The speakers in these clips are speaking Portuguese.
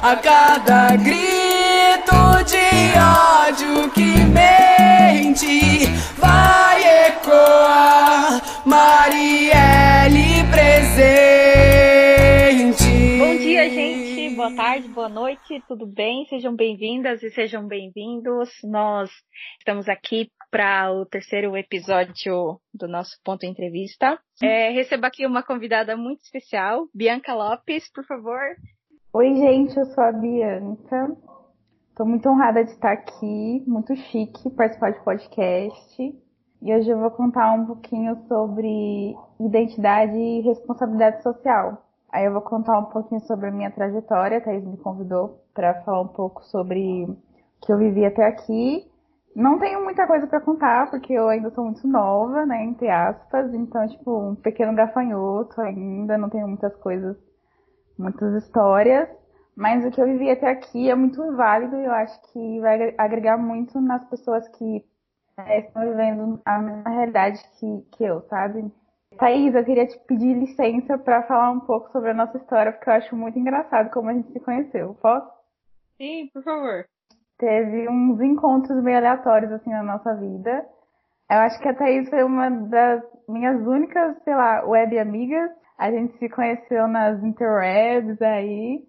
A cada grito de ódio que mente vai ecoar Marielle presente. Bom dia, gente. Boa tarde, boa noite. Tudo bem? Sejam bem-vindas e sejam bem-vindos. Nós estamos aqui para o terceiro episódio do nosso Ponto Entrevista. É, recebo aqui uma convidada muito especial, Bianca Lopes, por favor. Oi, gente, eu sou a Bianca. Estou muito honrada de estar aqui, muito chique participar de podcast. E hoje eu vou contar um pouquinho sobre identidade e responsabilidade social. Aí eu vou contar um pouquinho sobre a minha trajetória, a Thaís me convidou para falar um pouco sobre o que eu vivi até aqui. Não tenho muita coisa para contar, porque eu ainda sou muito nova, né, entre aspas, então, tipo, um pequeno gafanhoto ainda, não tenho muitas coisas muitas histórias, mas o que eu vivi até aqui é muito válido e eu acho que vai agregar muito nas pessoas que é, estão vivendo a mesma realidade que, que eu, sabe? Thaís, eu queria te pedir licença para falar um pouco sobre a nossa história, porque eu acho muito engraçado como a gente se conheceu. Posso? Sim, por favor. Teve uns encontros meio aleatórios, assim, na nossa vida. Eu acho que a Thaís foi uma das minhas únicas, sei lá, web amigas. A gente se conheceu nas interwebs aí.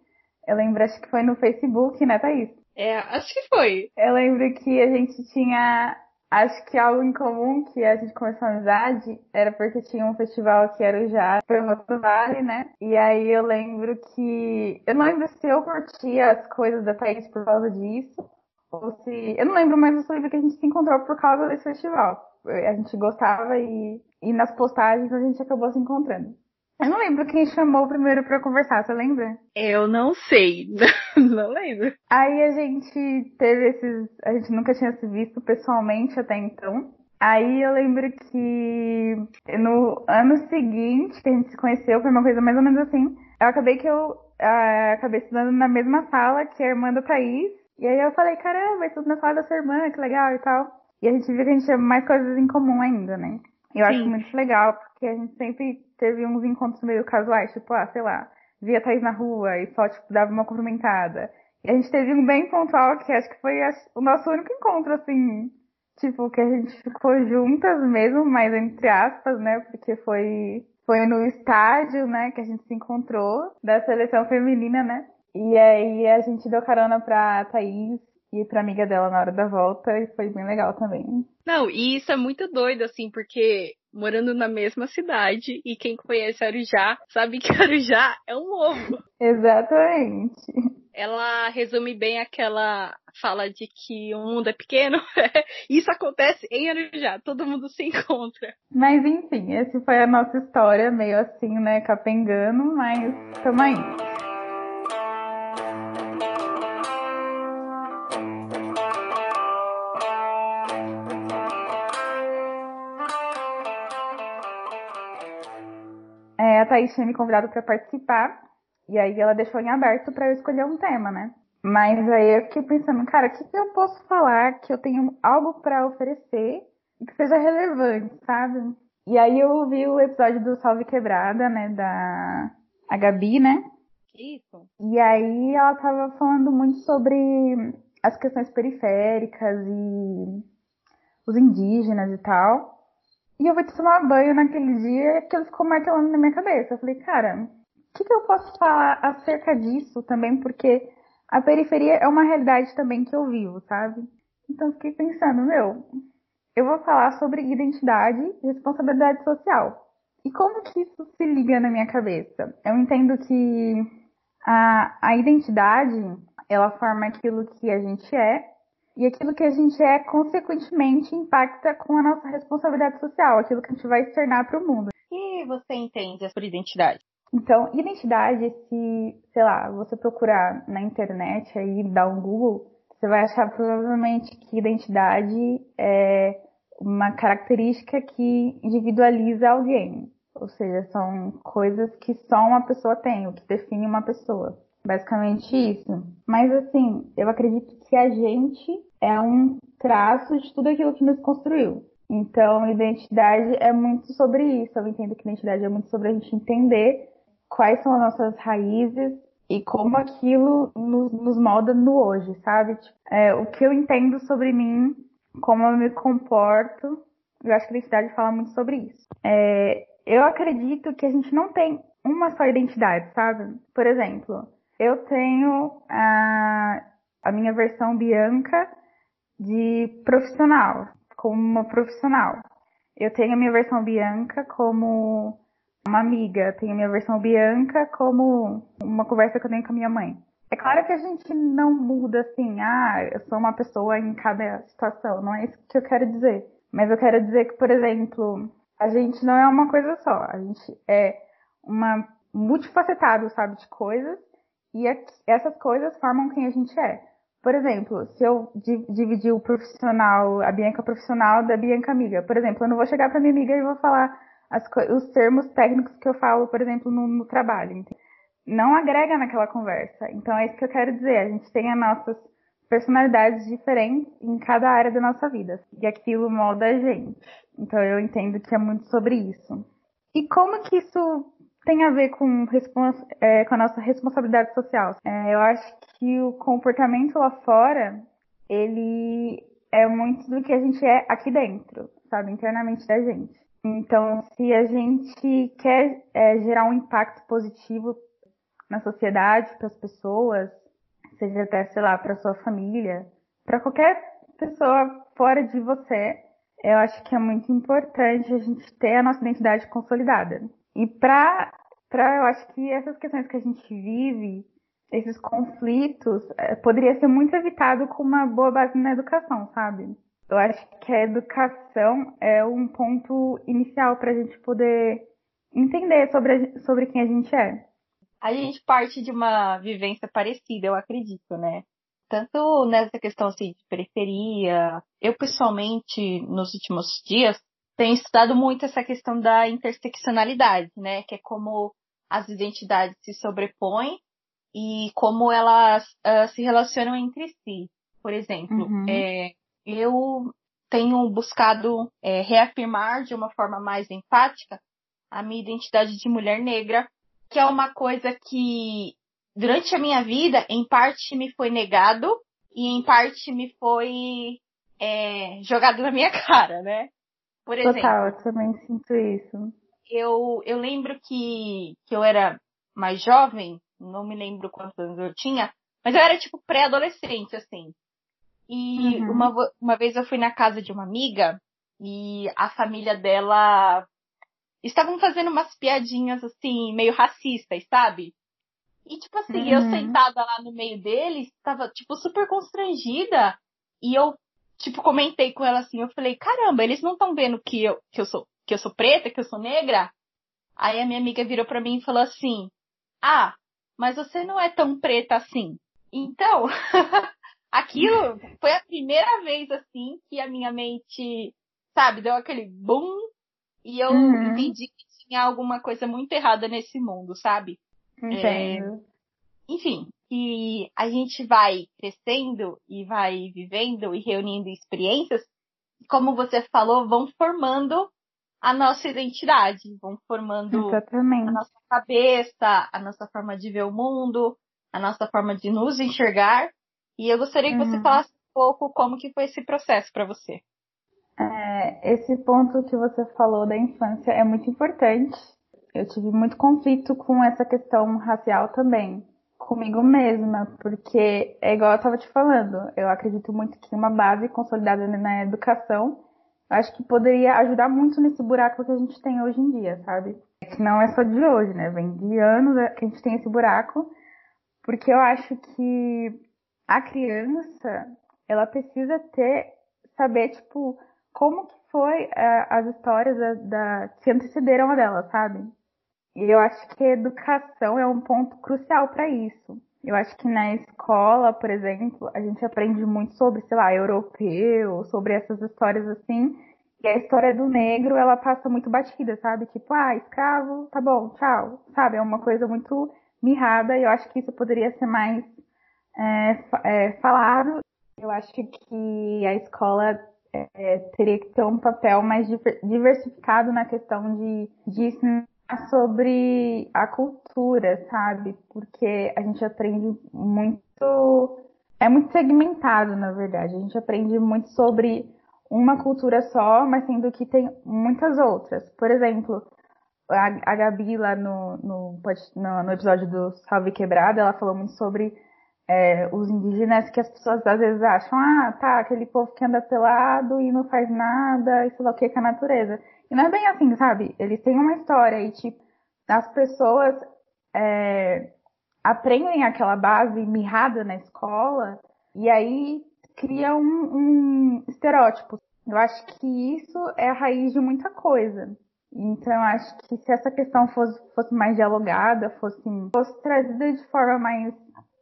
Eu lembro, acho que foi no Facebook, né, Thaís? É, acho que foi. Eu lembro que a gente tinha, acho que algo em comum, que a gente começou a amizade, era porque tinha um festival que era o Já, foi o Vale, né? E aí eu lembro que, eu não lembro se eu curtia as coisas da Thaís por causa disso, ou se, eu não lembro, mas eu só lembro que a gente se encontrou por causa desse festival. A gente gostava e, e nas postagens a gente acabou se encontrando. Eu não lembro quem chamou primeiro para conversar, você lembra? Eu não sei, não lembro. Aí a gente teve esses, a gente nunca tinha se visto pessoalmente até então. Aí eu lembro que no ano seguinte que a gente se conheceu, foi uma coisa mais ou menos assim. Eu acabei que eu uh, acabei estudando na mesma sala que a irmã da Thaís. E aí eu falei, caramba, estudo na sala da sua irmã, que legal e tal. E a gente viu que a gente tinha mais coisas em comum ainda, né? Eu Sim. acho muito legal, porque a gente sempre teve uns encontros meio casuais, tipo, ah, sei lá, via Thaís na rua e só, tipo, dava uma cumprimentada. E a gente teve um bem pontual, que acho que foi o nosso único encontro, assim, tipo, que a gente ficou juntas mesmo, mas entre aspas, né, porque foi, foi no estádio, né, que a gente se encontrou, da seleção feminina, né. E aí a gente deu carona pra Thaís e pra amiga dela na hora da volta, e foi bem legal também. Não, e isso é muito doido, assim, porque morando na mesma cidade e quem conhece Arujá sabe que Arujá é um ovo. Exatamente. Ela resume bem aquela fala de que o mundo é pequeno. Isso acontece em Arujá, todo mundo se encontra. Mas enfim, essa foi a nossa história, meio assim, né, capengando, mas tamo aí. A Thaís tinha me convidado para participar, e aí ela deixou em aberto para eu escolher um tema, né? Mas aí eu fiquei pensando, cara, o que, que eu posso falar que eu tenho algo para oferecer e que seja relevante, sabe? E aí eu ouvi o episódio do Salve Quebrada, né, da a Gabi, né? Isso. E aí ela tava falando muito sobre as questões periféricas e os indígenas e tal. E eu te tomar banho naquele dia que ele ficou martelando na minha cabeça. Eu falei, cara, o que, que eu posso falar acerca disso também? Porque a periferia é uma realidade também que eu vivo, sabe? Então fiquei pensando, meu, eu vou falar sobre identidade e responsabilidade social. E como que isso se liga na minha cabeça? Eu entendo que a, a identidade, ela forma aquilo que a gente é, e aquilo que a gente é, consequentemente, impacta com a nossa responsabilidade social, aquilo que a gente vai externar para o mundo. O que você entende por identidade? Então, identidade, se, sei lá, você procurar na internet aí, dar um Google, você vai achar provavelmente que identidade é uma característica que individualiza alguém. Ou seja, são coisas que só uma pessoa tem, o que define uma pessoa. Basicamente isso. Mas assim, eu acredito que a gente é um traço de tudo aquilo que nos construiu. Então, identidade é muito sobre isso. Eu entendo que identidade é muito sobre a gente entender quais são as nossas raízes e como aquilo nos, nos molda no hoje, sabe? Tipo, é, o que eu entendo sobre mim, como eu me comporto, eu acho que identidade fala muito sobre isso. É, eu acredito que a gente não tem uma só identidade, sabe? Por exemplo, eu tenho a, a minha versão Bianca de profissional, como uma profissional. Eu tenho a minha versão Bianca como uma amiga, tenho a minha versão Bianca como uma conversa que eu tenho com a minha mãe. É claro que a gente não muda assim, ah, eu sou uma pessoa em cada situação, não é isso que eu quero dizer. Mas eu quero dizer que, por exemplo, a gente não é uma coisa só, a gente é uma multifacetado, sabe, de coisas, e essas coisas formam quem a gente é. Por exemplo, se eu dividir o profissional, a Bianca profissional da Bianca amiga, por exemplo, eu não vou chegar para minha amiga e vou falar os termos técnicos que eu falo, por exemplo, no, no trabalho. Não agrega naquela conversa. Então é isso que eu quero dizer. A gente tem as nossas personalidades diferentes em cada área da nossa vida. E aquilo molda a gente. Então eu entendo que é muito sobre isso. E como que isso tem a ver com, é, com a nossa responsabilidade social? É, eu acho que o comportamento lá fora, ele é muito do que a gente é aqui dentro, sabe? Internamente da gente. Então, se a gente quer é, gerar um impacto positivo na sociedade, para as pessoas, seja até, sei lá, para sua família, para qualquer pessoa fora de você, eu acho que é muito importante a gente ter a nossa identidade consolidada. E para, eu acho que essas questões que a gente vive, esses conflitos, é, poderia ser muito evitado com uma boa base na educação, sabe? Eu acho que a educação é um ponto inicial para a gente poder entender sobre, sobre quem a gente é. A gente parte de uma vivência parecida, eu acredito, né? Tanto nessa questão assim, de periferia. Eu, pessoalmente, nos últimos dias, tenho estudado muito essa questão da interseccionalidade, né? Que é como as identidades se sobrepõem e como elas uh, se relacionam entre si. Por exemplo, uhum. é, eu tenho buscado é, reafirmar de uma forma mais enfática a minha identidade de mulher negra, que é uma coisa que durante a minha vida, em parte me foi negado e em parte me foi é, jogado na minha cara, né? Por exemplo. Total, eu também sinto isso. Eu, eu lembro que, que eu era mais jovem, não me lembro quantos anos eu tinha, mas eu era tipo pré-adolescente, assim. E uhum. uma, uma vez eu fui na casa de uma amiga e a família dela estavam fazendo umas piadinhas assim, meio racistas, sabe? E tipo assim, uhum. eu sentada lá no meio deles, estava tipo super constrangida e eu tipo comentei com ela assim, eu falei: "Caramba, eles não estão vendo que eu que eu sou que eu sou preta, que eu sou negra?" Aí a minha amiga virou para mim e falou assim: "Ah, mas você não é tão preta assim." Então, aquilo foi a primeira vez assim que a minha mente, sabe, deu aquele boom e eu uhum. entendi que tinha alguma coisa muito errada nesse mundo, sabe? É, enfim, e a gente vai crescendo e vai vivendo e reunindo experiências, como você falou, vão formando a nossa identidade, vão formando Exatamente. a nossa cabeça, a nossa forma de ver o mundo, a nossa forma de nos enxergar e eu gostaria que você uhum. falasse um pouco como que foi esse processo para você. É, esse ponto que você falou da infância é muito importante. Eu tive muito conflito com essa questão racial também, comigo mesma, porque é igual eu estava te falando, eu acredito muito que uma base consolidada na educação, acho que poderia ajudar muito nesse buraco que a gente tem hoje em dia, sabe? Que não é só de hoje, né? Vem de anos que a gente tem esse buraco, porque eu acho que a criança, ela precisa ter, saber, tipo, como que foi uh, as histórias da, da, que antecederam a dela, sabe? E eu acho que a educação é um ponto crucial para isso. Eu acho que na escola, por exemplo, a gente aprende muito sobre, sei lá, europeu, sobre essas histórias assim. E a história do negro, ela passa muito batida, sabe? Tipo, ah, escravo, tá bom, tchau. Sabe? É uma coisa muito mirrada e eu acho que isso poderia ser mais é, é, falaram, eu acho que a escola é, teria que ter um papel mais diversificado na questão de, de sobre a cultura, sabe? Porque a gente aprende muito. É muito segmentado, na verdade. A gente aprende muito sobre uma cultura só, mas sendo que tem muitas outras. Por exemplo, a, a Gabi lá no, no, no, no episódio do Salve Quebrada, ela falou muito sobre é, os indígenas que as pessoas às vezes acham, ah, tá, aquele povo que anda pelado e não faz nada, isso lá o que com a natureza. E não é bem assim, sabe? Eles têm uma história e, tipo, as pessoas é, aprendem aquela base mirrada na escola e aí cria um, um estereótipo. Eu acho que isso é a raiz de muita coisa. Então, acho que se essa questão fosse, fosse mais dialogada, fosse, fosse trazida de forma mais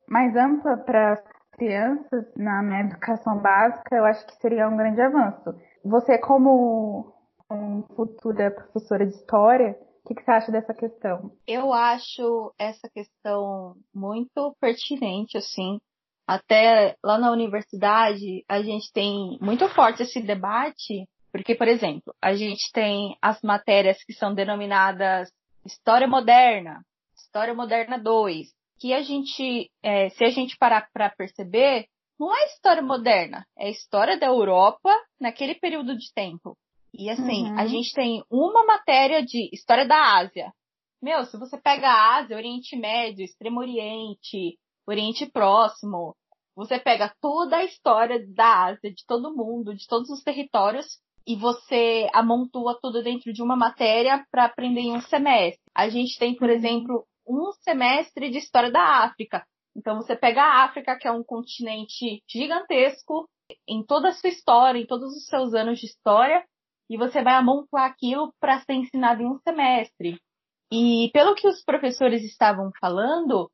mais ampla para as crianças na, na educação básica, eu acho que seria um grande avanço. Você, como um futura professora de história, o que, que, você acha dessa questão? Eu acho essa questão muito pertinente, assim. Até lá na universidade, a gente tem muito forte esse debate, porque, por exemplo, a gente tem as matérias que são denominadas História Moderna, História Moderna 2, que a gente, é, se a gente parar para perceber, não é história moderna, é história da Europa naquele período de tempo. E assim, uhum. a gente tem uma matéria de história da Ásia. Meu, se você pega a Ásia, Oriente Médio, Extremo Oriente, Oriente Próximo, você pega toda a história da Ásia, de todo mundo, de todos os territórios, e você amontoa tudo dentro de uma matéria para aprender em um semestre. A gente tem, por uhum. exemplo, um semestre de história da África. Então você pega a África, que é um continente gigantesco, em toda a sua história, em todos os seus anos de história, e você vai amontoar aquilo para ser ensinado em um semestre. E pelo que os professores estavam falando,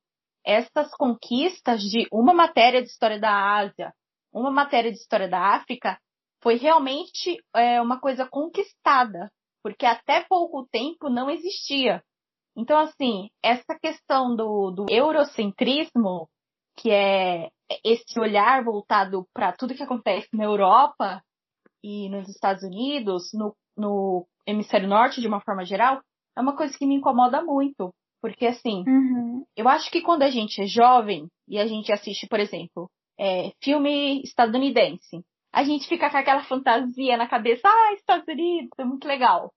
essas conquistas de uma matéria de história da Ásia, uma matéria de história da África, foi realmente é, uma coisa conquistada, porque até pouco tempo não existia. Então, assim, essa questão do, do eurocentrismo, que é esse olhar voltado para tudo que acontece na Europa e nos Estados Unidos, no, no hemisfério norte de uma forma geral, é uma coisa que me incomoda muito. Porque, assim, uhum. eu acho que quando a gente é jovem e a gente assiste, por exemplo, é, filme estadunidense, a gente fica com aquela fantasia na cabeça, ah, Estados Unidos, é muito legal.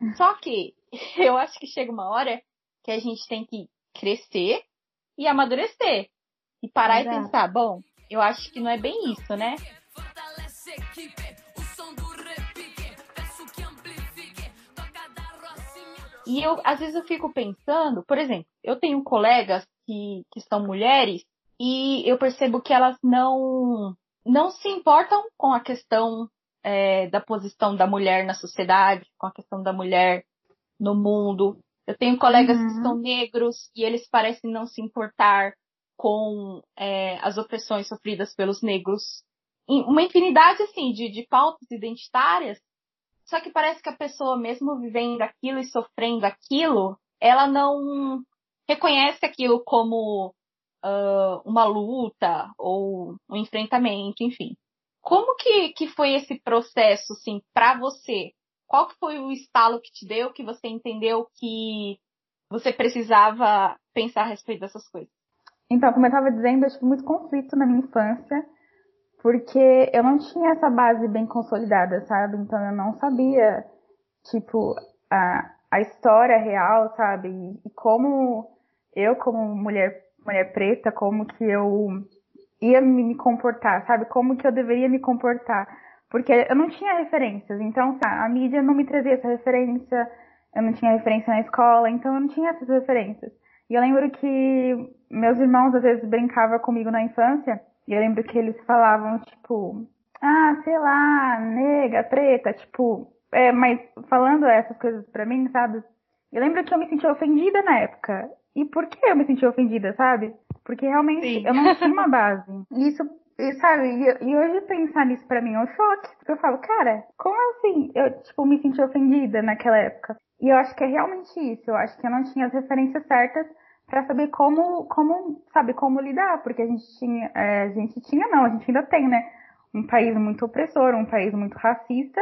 Só que eu acho que chega uma hora que a gente tem que crescer e amadurecer. E parar Exato. e pensar, bom, eu acho que não é bem isso, né? E eu, às vezes eu fico pensando, por exemplo, eu tenho colegas que, que são mulheres e eu percebo que elas não, não se importam com a questão é, da posição da mulher na sociedade, com a questão da mulher no mundo. Eu tenho colegas uhum. que são negros e eles parecem não se importar com é, as opressões sofridas pelos negros. Uma infinidade, assim, de, de pautas identitárias, só que parece que a pessoa, mesmo vivendo aquilo e sofrendo aquilo, ela não reconhece aquilo como uh, uma luta ou um enfrentamento, enfim. Como que, que foi esse processo, assim, para você? Qual que foi o estalo que te deu, que você entendeu que você precisava pensar a respeito dessas coisas? Então, como eu estava dizendo, eu tive muito conflito na minha infância, porque eu não tinha essa base bem consolidada, sabe? Então eu não sabia, tipo, a, a história real, sabe? E, e como eu, como mulher, mulher preta, como que eu ia me comportar, sabe? Como que eu deveria me comportar porque eu não tinha referências. Então, a mídia não me trazia essa referência, eu não tinha referência na escola, então eu não tinha essas referências. E eu lembro que meus irmãos às vezes brincavam comigo na infância, e eu lembro que eles falavam, tipo, ah, sei lá, nega, preta, tipo, é, mas falando essas coisas pra mim, sabe? Eu lembro que eu me senti ofendida na época. E por que eu me senti ofendida, sabe? Porque realmente Sim. eu não tinha uma base. E isso e sabe, e, e, hoje pensar nisso pra mim é um choque. Porque eu falo, cara, como assim? Eu, tipo, me senti ofendida naquela época. E eu acho que é realmente isso. Eu acho que eu não tinha as referências certas para saber como, como, sabe, como lidar. Porque a gente tinha, é, a gente tinha não, a gente ainda tem, né? Um país muito opressor, um país muito racista.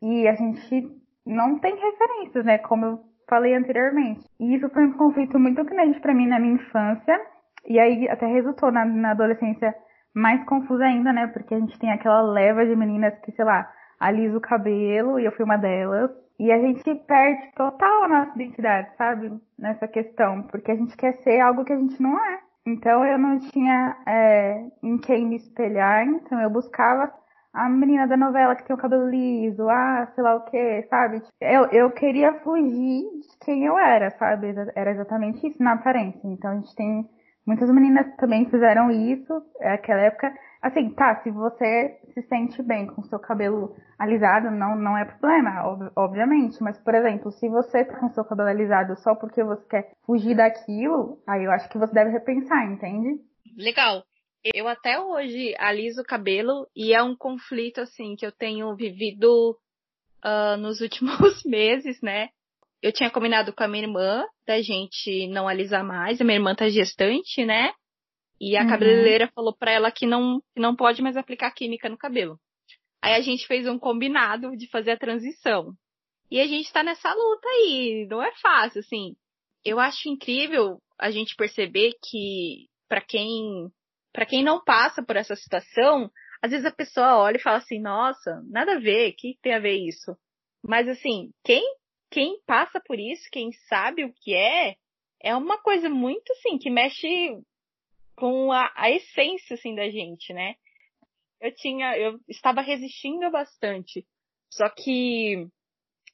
E a gente não tem referências, né? Como eu falei anteriormente. E isso foi um conflito muito grande para mim na minha infância. E aí até resultou na, na adolescência mais confusa ainda, né? Porque a gente tem aquela leva de meninas que, sei lá, alisa o cabelo, e eu fui uma delas. E a gente perde total a nossa identidade, sabe? Nessa questão. Porque a gente quer ser algo que a gente não é. Então eu não tinha é, em quem me espelhar, então eu buscava a menina da novela que tem o cabelo liso, ah, sei lá o que, sabe? Eu, eu queria fugir de quem eu era, sabe? Era exatamente isso na aparência. Então a gente tem muitas meninas também fizeram isso naquela época. Assim, tá, se você se sente bem com seu cabelo alisado, não, não é problema, ob obviamente. Mas, por exemplo, se você tá com seu cabelo alisado só porque você quer fugir daquilo, aí eu acho que você deve repensar, entende? Legal. Eu até hoje aliso o cabelo e é um conflito assim que eu tenho vivido uh, nos últimos meses, né? Eu tinha combinado com a minha irmã da gente não alisar mais. A minha irmã tá gestante, né? E a uhum. cabeleireira falou para ela que não, que não pode mais aplicar química no cabelo. Aí a gente fez um combinado de fazer a transição. E a gente tá nessa luta aí. Não é fácil, assim. Eu acho incrível a gente perceber que para quem para quem não passa por essa situação, às vezes a pessoa olha e fala assim, nossa, nada a ver, que tem a ver isso? Mas assim, quem, quem passa por isso, quem sabe o que é, é uma coisa muito assim, que mexe com a, a essência assim da gente, né? Eu tinha, eu estava resistindo bastante. Só que,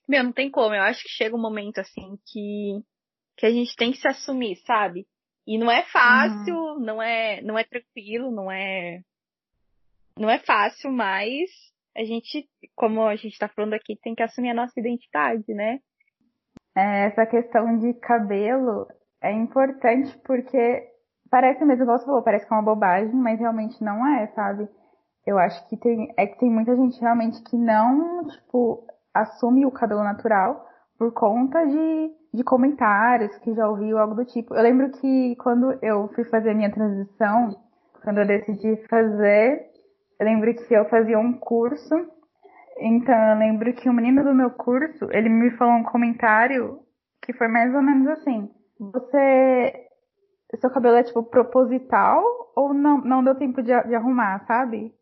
meu, não tem como. Eu acho que chega um momento assim que, que a gente tem que se assumir, sabe? E não é fácil, uhum. não é, não é tranquilo, não é, não é fácil, mas a gente, como a gente tá falando aqui, tem que assumir a nossa identidade, né? É, essa questão de cabelo é importante porque parece mesmo, igual você falou, parece que é uma bobagem, mas realmente não é, sabe? Eu acho que tem, é que tem muita gente realmente que não, tipo, assume o cabelo natural por conta de de comentários que já ouviu algo do tipo. Eu lembro que quando eu fui fazer a minha transição, quando eu decidi fazer, eu lembro que eu fazia um curso. Então eu lembro que o menino do meu curso, ele me falou um comentário que foi mais ou menos assim: Você. Seu cabelo é tipo proposital ou não, não deu tempo de, de arrumar, sabe?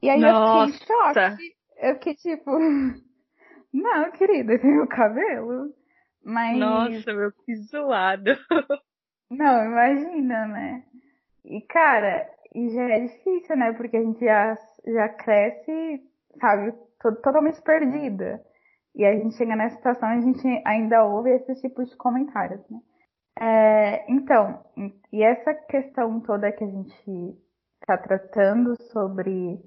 E aí Nossa. eu fiquei choque. Eu fiquei tipo. Não, querida, é meu cabelo. Mas. Nossa, meu, que zoado. Não, imagina, né? E, cara, e já é difícil, né? Porque a gente já, já cresce, sabe, totalmente perdida. E a gente chega nessa situação e a gente ainda ouve esses tipos de comentários, né? É, então, e essa questão toda que a gente está tratando sobre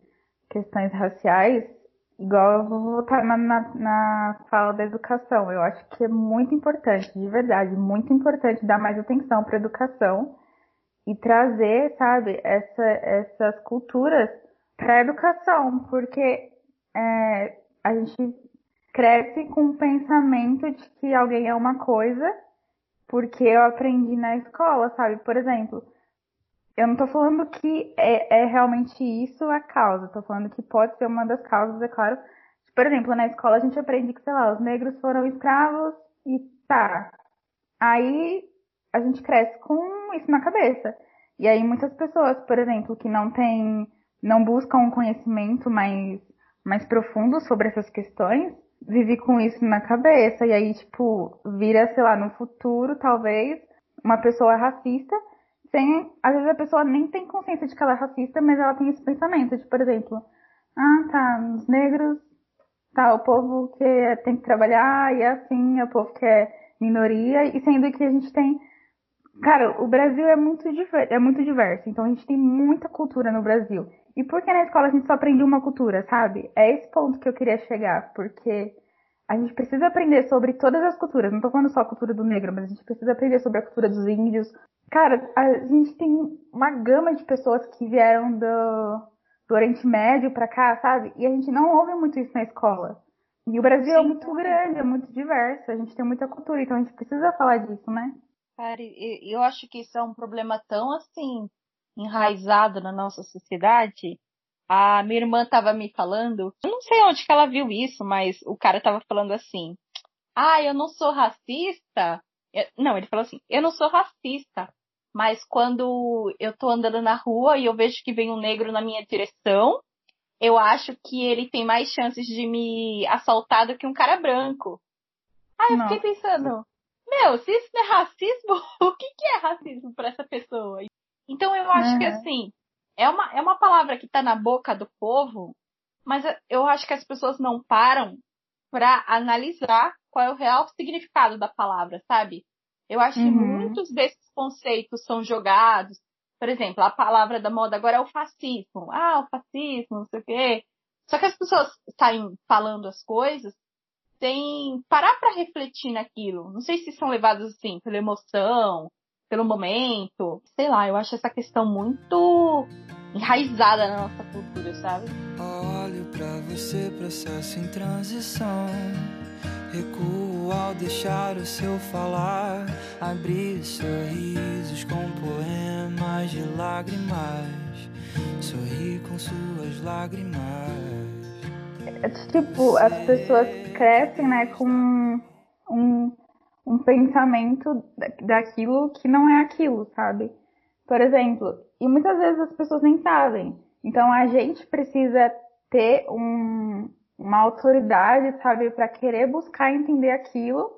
questões raciais, igual eu vou voltar na, na, na, fala da educação. Eu acho que é muito importante, de verdade, muito importante dar mais atenção para a educação e trazer, sabe, essa, essas culturas para a educação, porque é, a gente cresce com o pensamento de que alguém é uma coisa porque eu aprendi na escola, sabe? Por exemplo, eu não estou falando que é, é, realmente isso a causa, estou falando que pode ser uma das causas, é claro. Por exemplo, na escola a gente aprende que, sei lá, os negros foram escravos e tá. Aí a gente cresce com isso na cabeça. E aí muitas pessoas, por exemplo, que não têm, não buscam um conhecimento mais, mais profundo sobre essas questões, vive com isso na cabeça. E aí, tipo, vira, sei lá, no futuro, talvez, uma pessoa racista sem, às vezes a pessoa nem tem consciência de que ela é racista, mas ela tem esse pensamento de, por exemplo, ah, tá, os negros, tá, o povo que tem que trabalhar e é assim, é o povo que é minoria, e sendo que a gente tem, cara, o Brasil é muito, é muito diverso, então a gente tem muita cultura no Brasil. E por que na escola a gente só aprende uma cultura, sabe? É esse ponto que eu queria chegar, porque a gente precisa aprender sobre todas as culturas. Não tô falando só a cultura do negro, mas a gente precisa aprender sobre a cultura dos índios, Cara, a gente tem uma gama de pessoas que vieram do, do Oriente Médio pra cá, sabe? E a gente não ouve muito isso na escola. E o Brasil é Sim, é muito grande, é muito diverso, a gente tem muita cultura, então a gente precisa falar disso, né? Cara, eu acho que isso é um problema tão assim enraizado na nossa sociedade. A minha irmã tava me falando, eu não sei onde que ela viu isso, mas o cara tava falando assim: ah, eu não sou racista. Não, ele falou assim, eu não sou racista, mas quando eu tô andando na rua e eu vejo que vem um negro na minha direção, eu acho que ele tem mais chances de me assaltar do que um cara branco. Aí eu fiquei pensando, meu, se isso não é racismo, o que, que é racismo para essa pessoa? Então eu acho uhum. que assim, é uma, é uma palavra que tá na boca do povo, mas eu acho que as pessoas não param para analisar qual é o real significado da palavra, sabe? Eu acho uhum. que muitos desses conceitos são jogados. Por exemplo, a palavra da moda agora é o fascismo. Ah, o fascismo, não sei o quê. Só que as pessoas saem falando as coisas sem parar para refletir naquilo. Não sei se são levados assim pela emoção, pelo momento. Sei lá, eu acho essa questão muito enraizada na nossa cultura, sabe? Olho para você, processo em transição. Recuo ao deixar o seu falar, abrir sorrisos com poemas de lágrimas, sorri com suas lágrimas. É, tipo, as pessoas crescem, né, com um, um pensamento daquilo que não é aquilo, sabe? Por exemplo, e muitas vezes as pessoas nem sabem. Então a gente precisa ter um, uma autoridade, sabe, para querer buscar entender aquilo,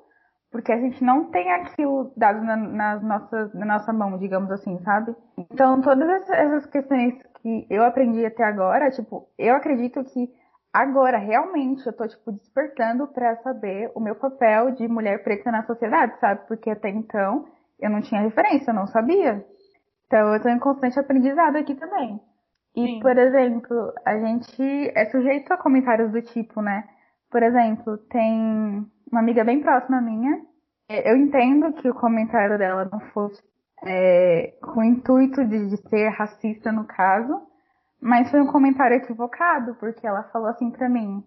porque a gente não tem aquilo dado na, nas nossas, na nossa mão, digamos assim, sabe? Então todas essas questões que eu aprendi até agora, tipo, eu acredito que agora realmente eu tô tipo despertando para saber o meu papel de mulher preta na sociedade, sabe? Porque até então eu não tinha referência, eu não sabia. Então eu tô em constante aprendizado aqui também. E, Sim. por exemplo, a gente é sujeito a comentários do tipo, né? Por exemplo, tem uma amiga bem próxima minha. Eu entendo que o comentário dela não fosse é, com o intuito de, de ser racista no caso, mas foi um comentário equivocado, porque ela falou assim pra mim.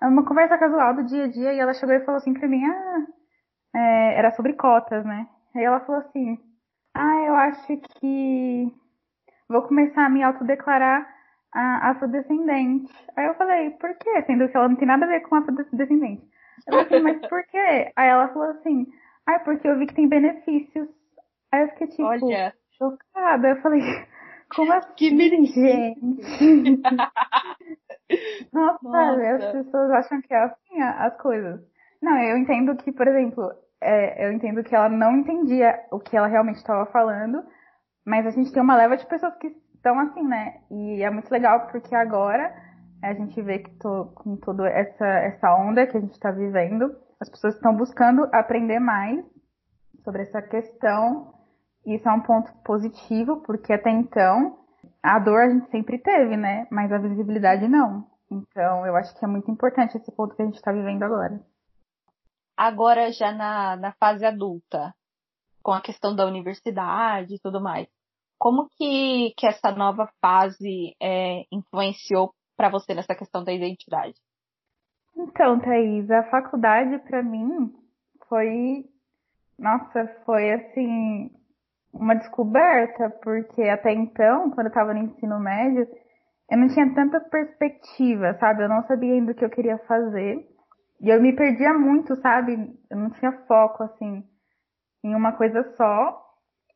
É uma conversa casual do dia a dia, e ela chegou e falou assim pra mim, ah, é, era sobre cotas, né? Aí ela falou assim, ah, eu acho que vou começar a me autodeclarar a afrodescendente. Aí eu falei, por quê? Sendo que ela não tem nada a ver com afrodescendente. Eu falei, mas por quê? Aí ela falou assim, ah, porque eu vi que tem benefícios. Aí eu fiquei tipo, Olha. chocada. Eu falei, como assim, que gente? Nossa, Nossa, as pessoas acham que é assim as coisas. Não, eu entendo que, por exemplo, é, eu entendo que ela não entendia o que ela realmente estava falando, mas a gente tem uma leva de pessoas que estão assim, né? E é muito legal porque agora a gente vê que tô, com toda essa, essa onda que a gente está vivendo, as pessoas estão buscando aprender mais sobre essa questão. Isso é um ponto positivo, porque até então a dor a gente sempre teve, né? Mas a visibilidade não. Então eu acho que é muito importante esse ponto que a gente está vivendo agora. Agora já na, na fase adulta, com a questão da universidade e tudo mais. Como que, que essa nova fase é, influenciou para você nessa questão da identidade? Então, Thaís, a faculdade para mim foi, nossa, foi assim, uma descoberta, porque até então, quando eu estava no ensino médio, eu não tinha tanta perspectiva, sabe? Eu não sabia ainda o que eu queria fazer. E eu me perdia muito, sabe? Eu não tinha foco, assim em uma coisa só,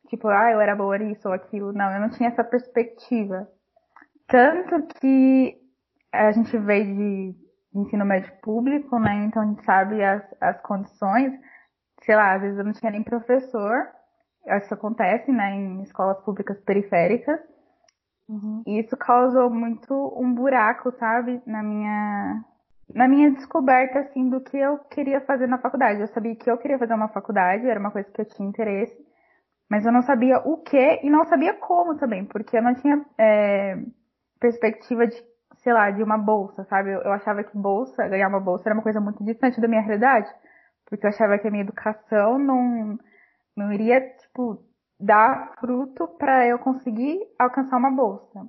tipo, ah, eu era boa nisso ou aquilo. Não, eu não tinha essa perspectiva. Tanto que a gente veio de, ensino médio público, né? Então a gente sabe as, as condições. Sei lá, às vezes eu não tinha nem professor. Isso acontece, né, em escolas públicas periféricas. Uhum. E isso causou muito um buraco, sabe, na minha na minha descoberta, assim, do que eu queria fazer na faculdade. Eu sabia que eu queria fazer uma faculdade, era uma coisa que eu tinha interesse, mas eu não sabia o que e não sabia como também, porque eu não tinha é, perspectiva de, sei lá, de uma bolsa, sabe? Eu, eu achava que bolsa, ganhar uma bolsa era uma coisa muito distante da minha realidade, porque eu achava que a minha educação não, não iria, tipo, dar fruto para eu conseguir alcançar uma bolsa.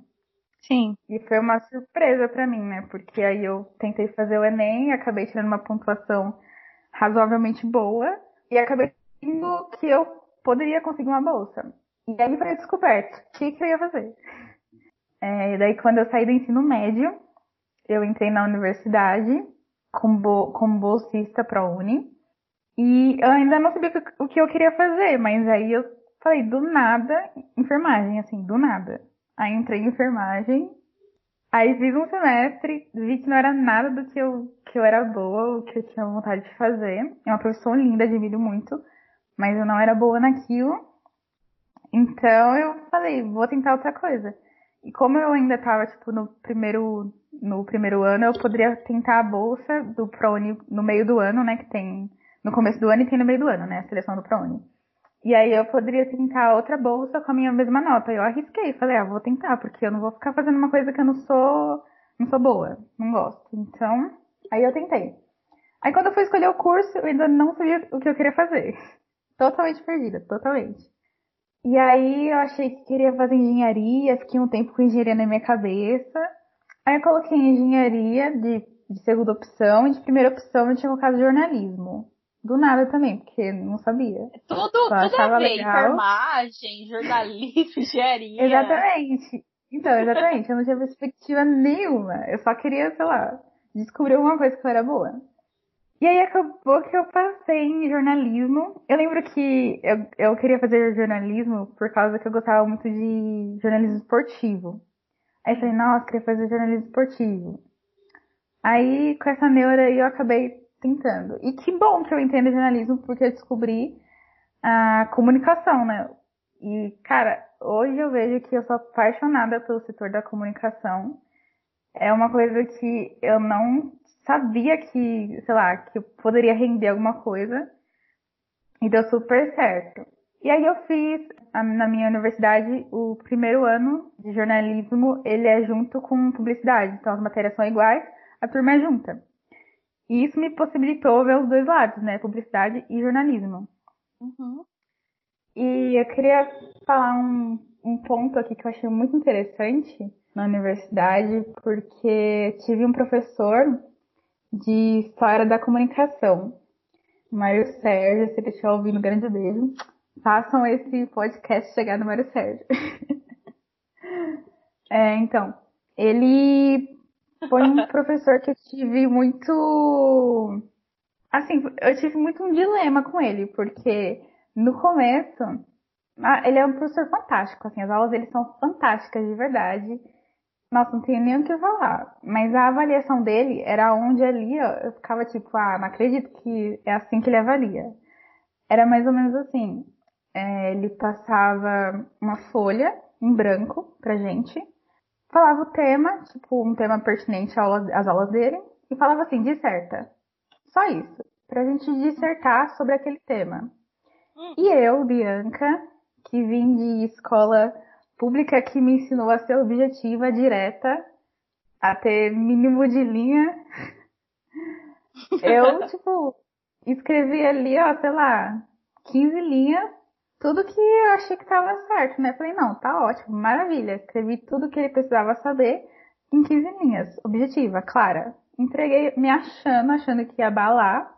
Sim. E foi uma surpresa para mim, né? Porque aí eu tentei fazer o Enem, acabei tirando uma pontuação razoavelmente boa e acabei vendo que eu poderia conseguir uma bolsa. E aí foi descoberto o que, que eu ia fazer. É, daí quando eu saí do ensino médio, eu entrei na universidade como, bo como bolsista para a Uni. E eu ainda não sabia o que eu queria fazer, mas aí eu falei, do nada, enfermagem, assim, do nada. Aí entrei em enfermagem, aí fiz um semestre, vi que não era nada do que eu, que eu era boa, o que eu tinha vontade de fazer. É uma profissão linda, admiro muito, mas eu não era boa naquilo. Então eu falei, vou tentar outra coisa. E como eu ainda estava tipo, no primeiro, no primeiro ano, eu poderia tentar a bolsa do ProUni no meio do ano, né, que tem no começo do ano e tem no meio do ano, né? A seleção do ProUni. E aí eu poderia tentar outra bolsa com a minha mesma nota. Eu arrisquei, falei, ah, vou tentar, porque eu não vou ficar fazendo uma coisa que eu não sou, não sou boa, não gosto. Então, aí eu tentei. Aí quando eu fui escolher o curso, eu ainda não sabia o que eu queria fazer. Totalmente perdida, totalmente. E aí eu achei que queria fazer engenharia, fiquei um tempo com engenharia na minha cabeça. Aí eu coloquei engenharia de, de segunda opção e de primeira opção eu tinha colocado jornalismo. Do nada também, porque não sabia. Tudo, tudo a ver, enfermagem, jornalismo, engenharia. Exatamente. Então, exatamente, eu não tinha perspectiva nenhuma. Eu só queria, sei lá, descobrir alguma coisa que eu era boa. E aí acabou que eu passei em jornalismo. Eu lembro que eu, eu queria fazer jornalismo por causa que eu gostava muito de jornalismo esportivo. Aí eu falei, nossa, queria fazer jornalismo esportivo. Aí com essa neura aí eu acabei tentando. E que bom que eu entendo jornalismo, porque eu descobri a comunicação, né? E, cara, hoje eu vejo que eu sou apaixonada pelo setor da comunicação. É uma coisa que eu não sabia que, sei lá, que eu poderia render alguma coisa. E deu super certo. E aí eu fiz na minha universidade o primeiro ano de jornalismo, ele é junto com publicidade, então as matérias são iguais, a turma é junta. E isso me possibilitou ver os dois lados, né? Publicidade e jornalismo. Uhum. E eu queria falar um, um ponto aqui que eu achei muito interessante na universidade, porque tive um professor de História da Comunicação, Mário Sérgio, se ele estiver ouvindo, um grande beijo. Façam esse podcast chegar no Mário Sérgio. é, então, ele foi um professor que eu tive muito. Assim, eu tive muito um dilema com ele, porque no começo, ele é um professor fantástico, assim, as aulas dele são fantásticas de verdade. Nossa, não tenho nem o que falar. Mas a avaliação dele era onde ali ó, eu ficava tipo, ah, não acredito que é assim que ele avalia. Era mais ou menos assim. É, ele passava uma folha em branco pra gente falava o tema, tipo, um tema pertinente às aulas dele, e falava assim, disserta. Só isso. Pra gente dissertar sobre aquele tema. Hum. E eu, Bianca, que vim de escola pública que me ensinou a ser objetiva, direta, a ter mínimo de linha, eu, tipo, escrevi ali, ó, sei lá, 15 linhas tudo que eu achei que estava certo, né? Falei, não, tá ótimo, maravilha. Escrevi tudo que ele precisava saber em 15 linhas. Objetiva, clara. Entreguei me achando, achando que ia balar.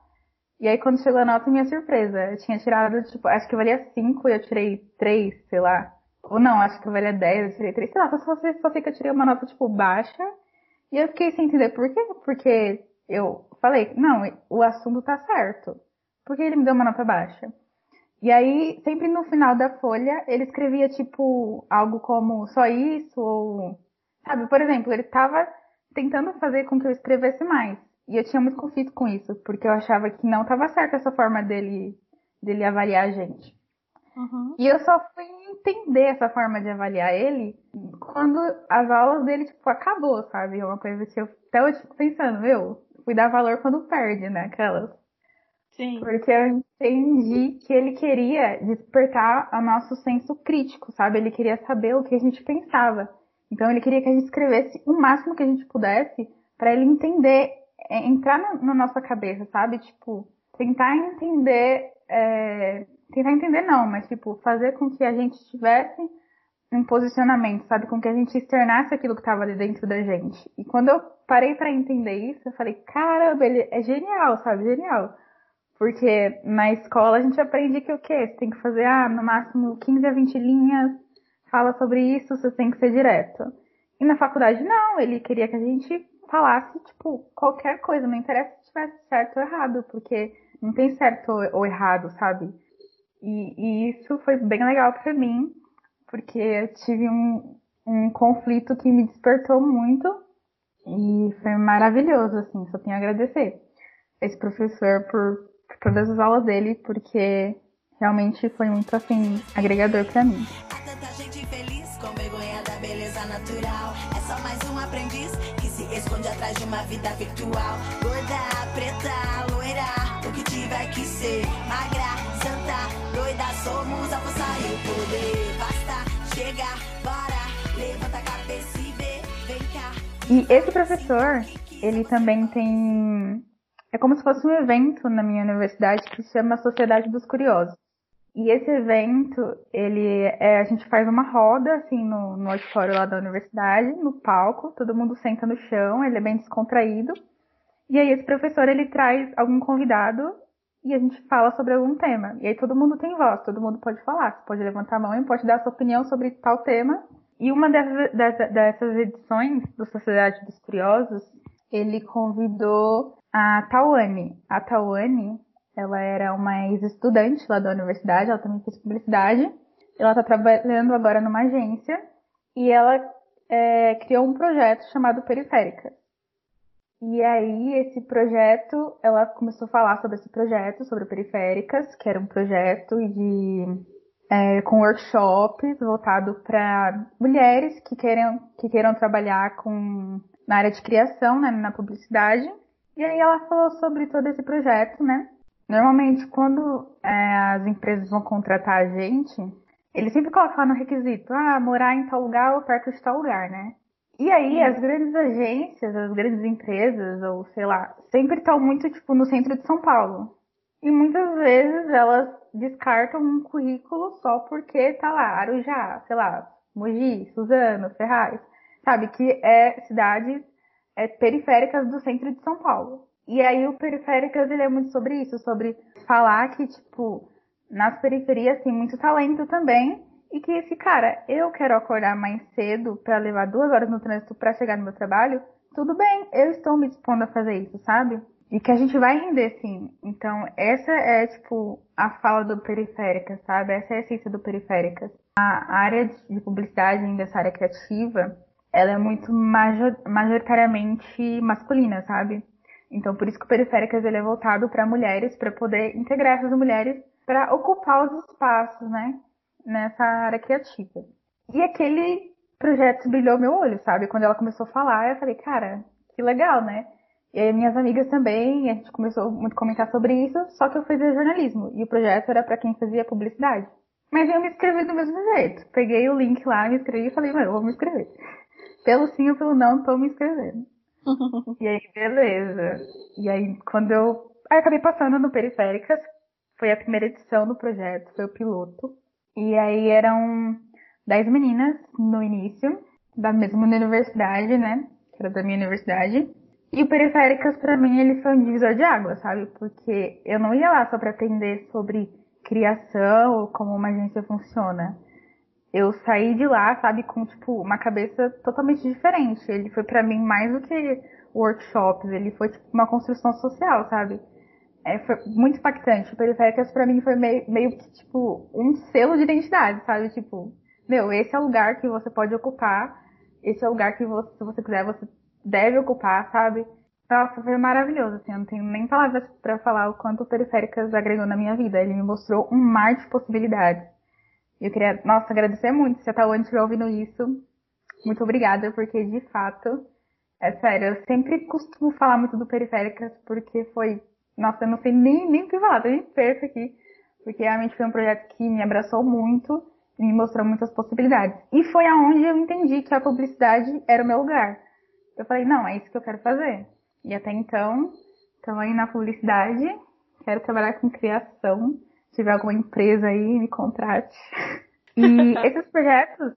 E aí quando chegou a nota, minha surpresa. Eu tinha tirado, tipo, acho que valia 5 e eu tirei 3, sei lá. Ou não, acho que valia 10, eu tirei 3. Sei lá, só, sei, só sei que eu tirei uma nota, tipo, baixa. E eu fiquei sem entender por quê. Porque eu falei, não, o assunto tá certo. Por que ele me deu uma nota baixa? E aí, sempre no final da folha, ele escrevia, tipo, algo como só isso, ou. Sabe, por exemplo, ele estava tentando fazer com que eu escrevesse mais. E eu tinha muito conflito com isso, porque eu achava que não estava certa essa forma dele, dele avaliar a gente. Uhum. E eu só fui entender essa forma de avaliar ele quando as aulas dele, tipo, acabou, sabe? É uma coisa que eu até hoje fico pensando, meu, fui dar valor quando perde, né? Aquelas. Sim. Porque eu entendi que ele queria despertar o nosso senso crítico, sabe? Ele queria saber o que a gente pensava. Então ele queria que a gente escrevesse o máximo que a gente pudesse para ele entender, é, entrar na, na, nossa cabeça, sabe? Tipo, tentar entender, é, tentar entender não, mas tipo, fazer com que a gente tivesse um posicionamento, sabe? Com que a gente externasse aquilo que estava dentro da gente. E quando eu parei para entender isso, eu falei, caramba, ele é genial, sabe? Genial. Porque na escola a gente aprende que o quê? Você tem que fazer, ah, no máximo 15 a 20 linhas, fala sobre isso, você tem que ser direto. E na faculdade não, ele queria que a gente falasse, tipo, qualquer coisa, não interessa se tivesse certo ou errado, porque Não tem certo ou errado, sabe? E, e isso foi bem legal para mim, porque eu tive um, um conflito que me despertou muito e foi maravilhoso, assim, só tenho a agradecer esse professor por, todas as aulas dele, porque realmente foi muito, assim, agregador para mim. Há tanta gente feliz com vergonha da beleza natural. É só mais um aprendiz que se esconde atrás de uma vida virtual. Gorda, preta, loira, o que tiver que ser. Magra, santa, doida, somos a força e o poder. Basta chegar, bora, levanta a cabeça e vê, vem cá. E esse professor, ele também tem. É como se fosse um evento na minha universidade que se chama Sociedade dos Curiosos. E esse evento, ele é, a gente faz uma roda, assim, no, no auditório lá da universidade, no palco, todo mundo senta no chão, ele é bem descontraído. E aí esse professor, ele traz algum convidado e a gente fala sobre algum tema. E aí todo mundo tem voz, todo mundo pode falar, você pode levantar a mão e pode dar sua opinião sobre tal tema. E uma dessas, dessas edições do Sociedade dos Curiosos, ele convidou a Tawane. A Tawane, ela era uma ex-estudante lá da universidade, ela também fez publicidade. Ela está trabalhando agora numa agência e ela é, criou um projeto chamado Periférica. E aí, esse projeto, ela começou a falar sobre esse projeto, sobre Periféricas, que era um projeto de, é, com workshops voltado para mulheres que queiram, que queiram trabalhar com, na área de criação, né, na publicidade. E aí ela falou sobre todo esse projeto, né? Normalmente, quando é, as empresas vão contratar a gente, eles sempre colocam lá no requisito, ah, morar em tal lugar ou perto de tal lugar, né? E aí, as grandes agências, as grandes empresas, ou sei lá, sempre estão muito, tipo, no centro de São Paulo. E muitas vezes elas descartam um currículo só porque tá lá, Arujá, sei lá, Mogi, Suzano, Ferraz, sabe? Que é cidades é, periféricas do centro de São Paulo. E aí o Periféricas, ele é muito sobre isso, sobre falar que, tipo, nas periferias tem muito talento também, e que esse cara, eu quero acordar mais cedo para levar duas horas no trânsito para chegar no meu trabalho, tudo bem, eu estou me dispondo a fazer isso, sabe? E que a gente vai render sim. Então, essa é, tipo, a fala do Periféricas, sabe? Essa é a essência do Periféricas. A área de publicidade, dessa área criativa, ela é muito major, majoritariamente masculina, sabe? Então, por isso que o Periféricas ele é voltado para mulheres, para poder integrar essas mulheres para ocupar os espaços, né? nessa área criativa. E aquele projeto brilhou meu olho, sabe? Quando ela começou a falar, eu falei, cara, que legal, né? E aí minhas amigas também, a gente começou muito a comentar sobre isso, só que eu fazia jornalismo e o projeto era para quem fazia publicidade. Mas eu me inscrevi do mesmo jeito. Peguei o link lá, me inscrevi e falei, eu vou me inscrever. Pelo sim ou pelo não, tô me inscrevendo. e aí, beleza. E aí, quando eu. Aí, acabei passando no Periféricas, foi a primeira edição do projeto, foi o piloto. E aí eram dez meninas no início, da mesma universidade, né? Que era da minha universidade. E o Periféricas, para mim, ele foi um divisor de água, sabe? Porque eu não ia lá só para aprender sobre criação ou como uma agência funciona. Eu saí de lá, sabe, com, tipo, uma cabeça totalmente diferente. Ele foi para mim mais do que workshops, ele foi, tipo, uma construção social, sabe? é, foi muito impactante. O Periféricas pra mim foi meio, meio que, tipo, um selo de identidade, sabe? Tipo, meu, esse é o lugar que você pode ocupar, esse é o lugar que você, se você quiser, você deve ocupar, sabe? Nossa, foi maravilhoso, assim, eu não tenho nem palavras para falar o quanto o Periféricas agregou na minha vida. Ele me mostrou um mar de possibilidades. Eu queria, nossa, agradecer muito se a Tawane estiver ouvindo isso. Muito obrigada, porque de fato, é sério, eu sempre costumo falar muito do Periféricas, porque foi nossa, eu não sei nem, nem o que falar, tô de perto aqui. Porque realmente foi um projeto que me abraçou muito e me mostrou muitas possibilidades. E foi aonde eu entendi que a publicidade era o meu lugar. Eu falei, não, é isso que eu quero fazer. E até então, estou aí na publicidade, quero trabalhar com criação. Se tiver alguma empresa aí, me contrate. E esses projetos,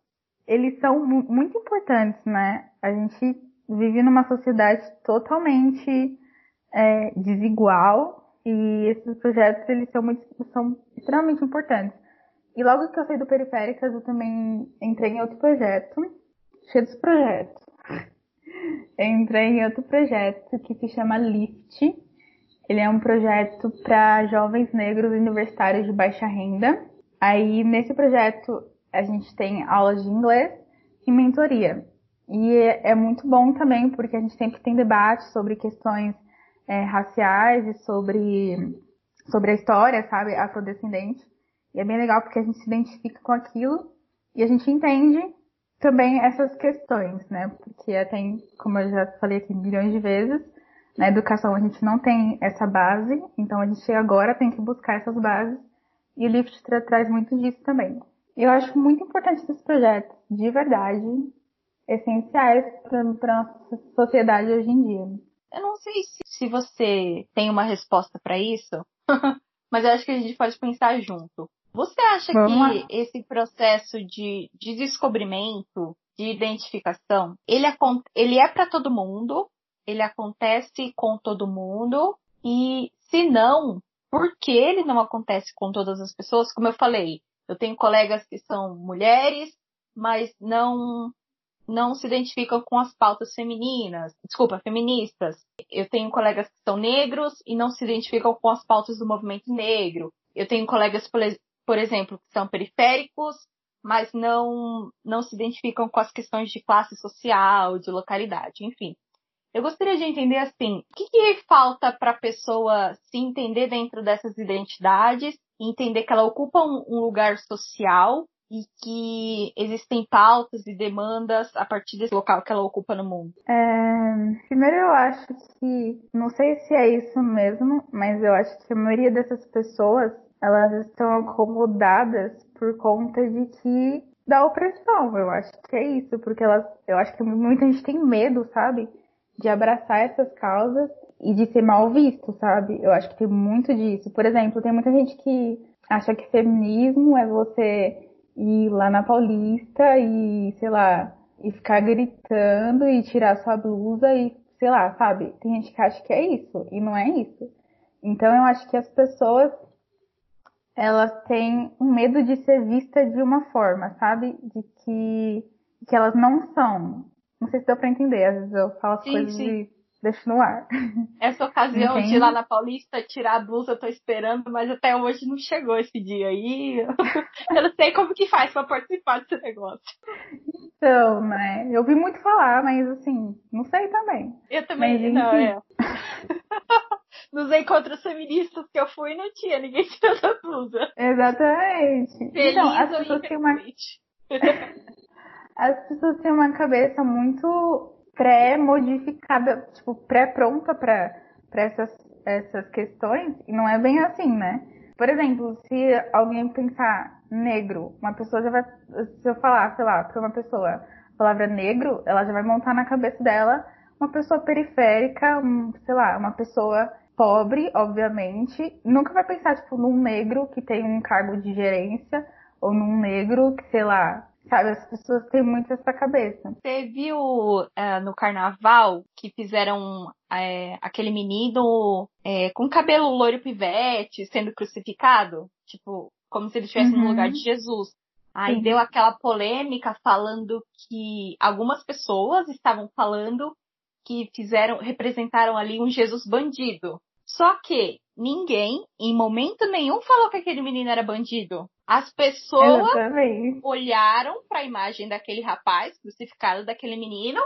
eles são muito importantes, né? A gente vive numa sociedade totalmente é, desigual e esses projetos eles são muito são extremamente importantes. E logo que eu saí do Periféricas, eu também entrei em outro projeto, cheio dos projetos. entrei em outro projeto que se chama Lift. Ele é um projeto para jovens negros universitários de baixa renda. Aí, nesse projeto, a gente tem aulas de inglês e mentoria. E é, muito bom também, porque a gente sempre tem debate sobre questões é, raciais e sobre, sobre a história, sabe, afrodescendente. E é bem legal porque a gente se identifica com aquilo e a gente entende também essas questões, né? Porque até, como eu já falei aqui milhões de vezes, na educação a gente não tem essa base, então a gente agora tem que buscar essas bases e o Lift tra traz muito disso também. Eu acho muito importante esses projetos, de verdade, essenciais para a nossa sociedade hoje em dia. Eu não sei se, se você tem uma resposta para isso, mas eu acho que a gente pode pensar junto. Você acha Vamos que lá. esse processo de, de descobrimento, de identificação, ele, ele é para todo mundo? Ele acontece com todo mundo? E se não, por que ele não acontece com todas as pessoas? Como eu falei, eu tenho colegas que são mulheres, mas não não se identificam com as pautas femininas, desculpa, feministas. Eu tenho colegas que são negros e não se identificam com as pautas do movimento negro. Eu tenho colegas, por exemplo, que são periféricos, mas não, não se identificam com as questões de classe social, de localidade, enfim. Eu gostaria de entender assim, o que, que falta para a pessoa se entender dentro dessas identidades, entender que ela ocupa um, um lugar social e que existem pautas e demandas a partir desse local que ela ocupa no mundo? É, primeiro eu acho que, não sei se é isso mesmo, mas eu acho que a maioria dessas pessoas elas estão acomodadas por conta de que da opressão. Eu acho que é isso, porque elas, eu acho que muita gente tem medo, sabe, de abraçar essas causas e de ser mal visto, sabe? Eu acho que tem muito disso. Por exemplo, tem muita gente que acha que feminismo é você ir lá na Paulista e, sei lá, e ficar gritando e tirar sua blusa e, sei lá, sabe? Tem gente que acha que é isso e não é isso. Então eu acho que as pessoas elas têm um medo de ser vista de uma forma, sabe? De que, que elas não são. Não sei se deu pra entender, às vezes eu falo as sim, coisas sim. e deixo no ar. Essa ocasião Entende? de ir lá na Paulista tirar a blusa, eu tô esperando, mas até hoje não chegou esse dia aí. eu não sei como que faz pra participar desse negócio. Então, né? Eu vi muito falar, mas assim, não sei também. Eu também mas, não, é. nos encontros feministas que eu fui, não tinha ninguém tirando a blusa. Exatamente. Feliz então, as pessoas têm uma. As pessoas têm uma cabeça muito pré-modificada, tipo, pré-pronta para essas, essas questões, e não é bem assim, né? Por exemplo, se alguém pensar negro, uma pessoa já vai. Se eu falar, sei lá, pra uma pessoa a palavra negro, ela já vai montar na cabeça dela uma pessoa periférica, um, sei lá, uma pessoa pobre, obviamente, nunca vai pensar, tipo, num negro que tem um cargo de gerência, ou num negro que, sei lá, sabe, as pessoas têm muito essa cabeça. Você viu uh, no carnaval que fizeram uh, aquele menino uh, com cabelo loiro pivete sendo crucificado? Tipo, como se ele estivesse uhum. no lugar de Jesus. Aí Sim. deu aquela polêmica falando que algumas pessoas estavam falando que fizeram, representaram ali um Jesus bandido. Só que ninguém, em momento nenhum, falou que aquele menino era bandido. As pessoas olharam para a imagem daquele rapaz crucificado, daquele menino,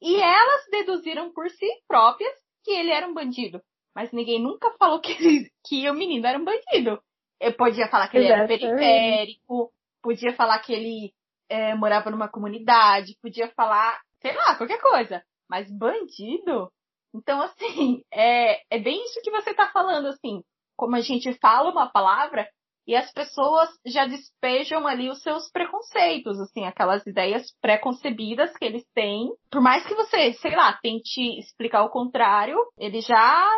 e elas deduziram por si próprias que ele era um bandido. Mas ninguém nunca falou que, ele, que o menino era um bandido. Eu podia falar que ele era periférico, podia falar que ele é, morava numa comunidade, podia falar, sei lá, qualquer coisa. Mas bandido? Então, assim, é, é bem isso que você está falando, assim. Como a gente fala uma palavra e as pessoas já despejam ali os seus preconceitos, assim, aquelas ideias preconcebidas que eles têm. Por mais que você, sei lá, tente explicar o contrário, eles já,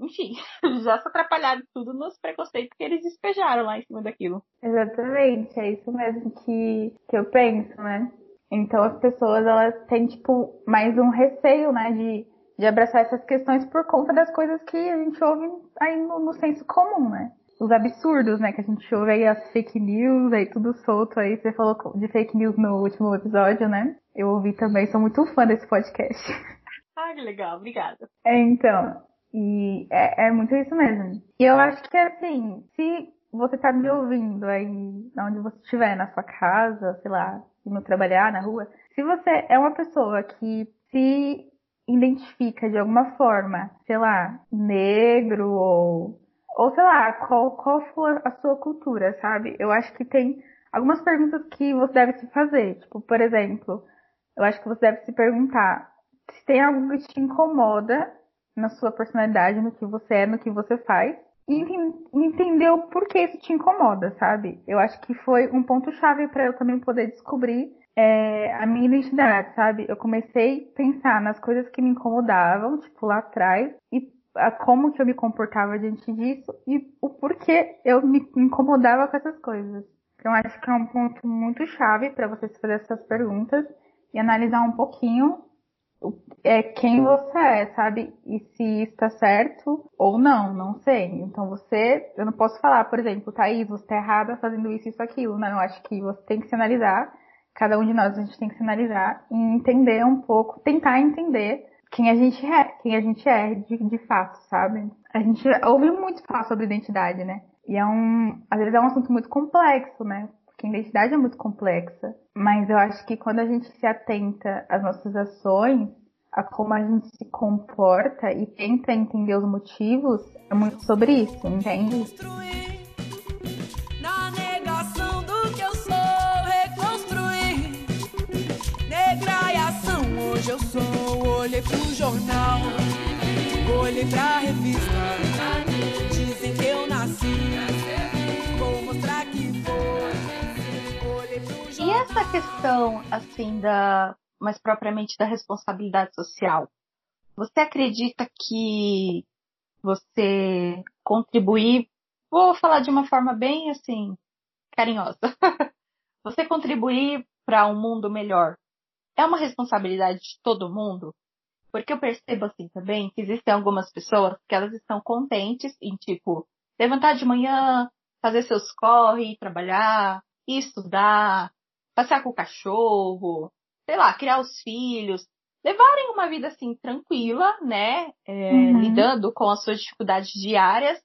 enfim, já se atrapalharam tudo nos preconceitos que eles despejaram lá em cima daquilo. Exatamente, é isso mesmo que, que eu penso, né? Então as pessoas elas têm tipo mais um receio, né, de, de abraçar essas questões por conta das coisas que a gente ouve aí no, no senso comum, né? Os absurdos, né, que a gente ouve aí as fake news, aí tudo solto aí. Você falou de fake news no último episódio, né? Eu ouvi também, sou muito fã desse podcast. Ah, que legal, obrigada. É, então. E é, é muito isso mesmo. E eu acho que assim, se você tá me ouvindo aí, onde você estiver, na sua casa, sei lá, indo trabalhar na rua, se você é uma pessoa que se identifica de alguma forma, sei lá, negro ou ou sei lá, qual, qual for a sua cultura, sabe? Eu acho que tem algumas perguntas que você deve se fazer. Tipo, por exemplo, eu acho que você deve se perguntar se tem algo que te incomoda na sua personalidade, no que você é, no que você faz. E entender o porquê isso te incomoda, sabe? Eu acho que foi um ponto-chave para eu também poder descobrir é, a minha identidade, sabe? Eu comecei a pensar nas coisas que me incomodavam, tipo, lá atrás, e a como que eu me comportava diante disso e o porquê eu me incomodava com essas coisas. Então acho que é um ponto muito chave para você fazer essas perguntas e analisar um pouquinho é quem você é, sabe? E se está certo ou não, não sei. Então você, eu não posso falar, por exemplo, Thaís, você está errada fazendo isso, isso, aquilo. Não, eu acho que você tem que se analisar. Cada um de nós a gente tem que se analisar e entender um pouco, tentar entender quem a gente é, quem a gente é de, de fato, sabe? A gente ouve muito falar sobre identidade, né? E é um, às vezes é um assunto muito complexo, né? Porque a identidade é muito complexa. Mas eu acho que quando a gente se atenta às nossas ações, a como a gente se comporta e tenta entender os motivos, é muito sobre isso, entende? hoje sou. Olhei pro jornal, olhei pra revista. Dizem que eu nasci, vou mostrar que vou. Olhei pro jornal. E essa questão, assim, da. mais propriamente da responsabilidade social? Você acredita que você contribuir, vou falar de uma forma bem assim, carinhosa, você contribuir para um mundo melhor é uma responsabilidade de todo mundo, porque eu percebo assim também que existem algumas pessoas que elas estão contentes em tipo levantar de manhã, fazer seus corre, trabalhar, estudar, passear com o cachorro, sei lá, criar os filhos, levarem uma vida assim tranquila, né, é, uhum. lidando com as suas dificuldades diárias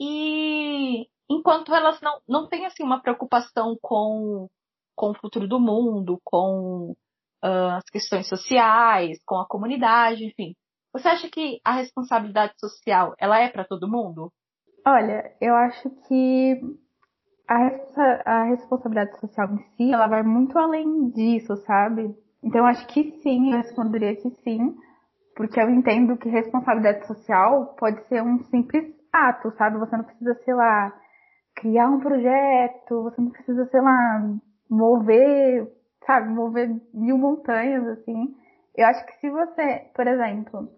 e enquanto elas não, não têm assim uma preocupação com com o futuro do mundo, com uh, as questões sociais, com a comunidade, enfim. Você acha que a responsabilidade social ela é para todo mundo? Olha, eu acho que a, responsabilidade social em si, ela vai muito além disso, sabe? Então acho que sim, eu responderia que sim, porque eu entendo que responsabilidade social pode ser um simples ato, sabe? Você não precisa, sei lá, criar um projeto, você não precisa, sei lá, mover sabe, mover mil montanhas, assim. Eu acho que se você, por exemplo,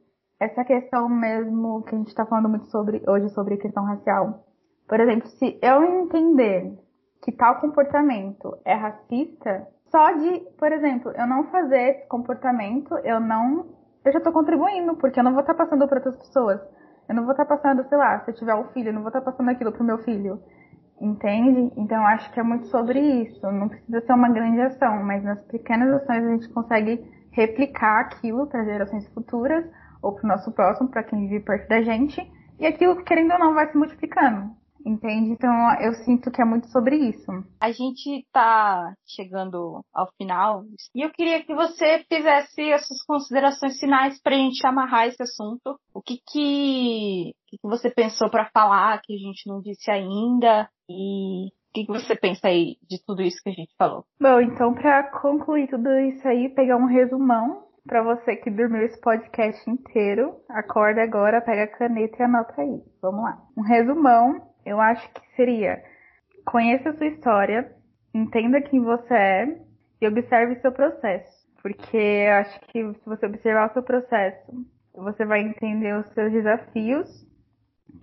essa questão mesmo que a gente está falando muito sobre hoje sobre questão racial. Por exemplo, se eu entender que tal comportamento é racista, só de, por exemplo, eu não fazer esse comportamento, eu não, eu já estou contribuindo, porque eu não vou estar tá passando para outras pessoas. Eu não vou estar tá passando, sei lá, se eu tiver um filho, eu não vou estar tá passando aquilo pro meu filho. Entende? Então acho que é muito sobre isso. Não precisa ser uma grande ação, mas nas pequenas ações a gente consegue replicar aquilo para gerações futuras ou para o nosso próximo, para quem vive perto da gente, e aquilo, querendo ou não, vai se multiplicando. Entende? Então eu sinto que é muito sobre isso. A gente está chegando ao final e eu queria que você fizesse essas considerações finais para a gente amarrar esse assunto. O que que, que, que você pensou para falar que a gente não disse ainda? E o que, que você pensa aí de tudo isso que a gente falou? Bom, então para concluir tudo isso aí, pegar um resumão para você que dormiu esse podcast inteiro, acorda agora, pega a caneta e anota aí. Vamos lá. Um resumão, eu acho que seria: conheça a sua história, entenda quem você é e observe seu processo. Porque acho que se você observar o seu processo, você vai entender os seus desafios